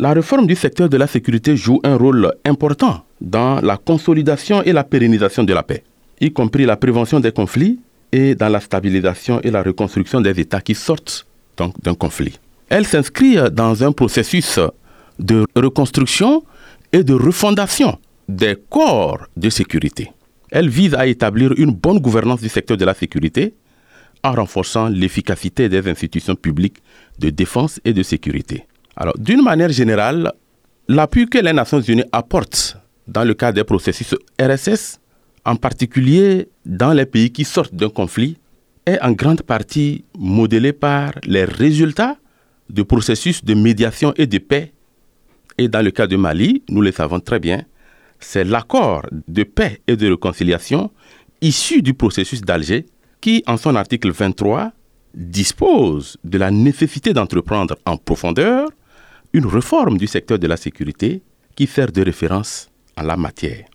La réforme du secteur de la sécurité joue un rôle important dans la consolidation et la pérennisation de la paix, y compris la prévention des conflits et dans la stabilisation et la reconstruction des États qui sortent d'un conflit. Elle s'inscrit dans un processus de reconstruction et de refondation des corps de sécurité. Elle vise à établir une bonne gouvernance du secteur de la sécurité en renforçant l'efficacité des institutions publiques de défense et de sécurité. D'une manière générale, l'appui que les Nations Unies apportent dans le cadre des processus RSS, en particulier dans les pays qui sortent d'un conflit, est en grande partie modélé par les résultats de processus de médiation et de paix. Et dans le cas de Mali, nous le savons très bien, c'est l'accord de paix et de réconciliation issu du processus d'Alger qui, en son article 23, dispose de la nécessité d'entreprendre en profondeur une réforme du secteur de la sécurité qui sert de référence en la matière.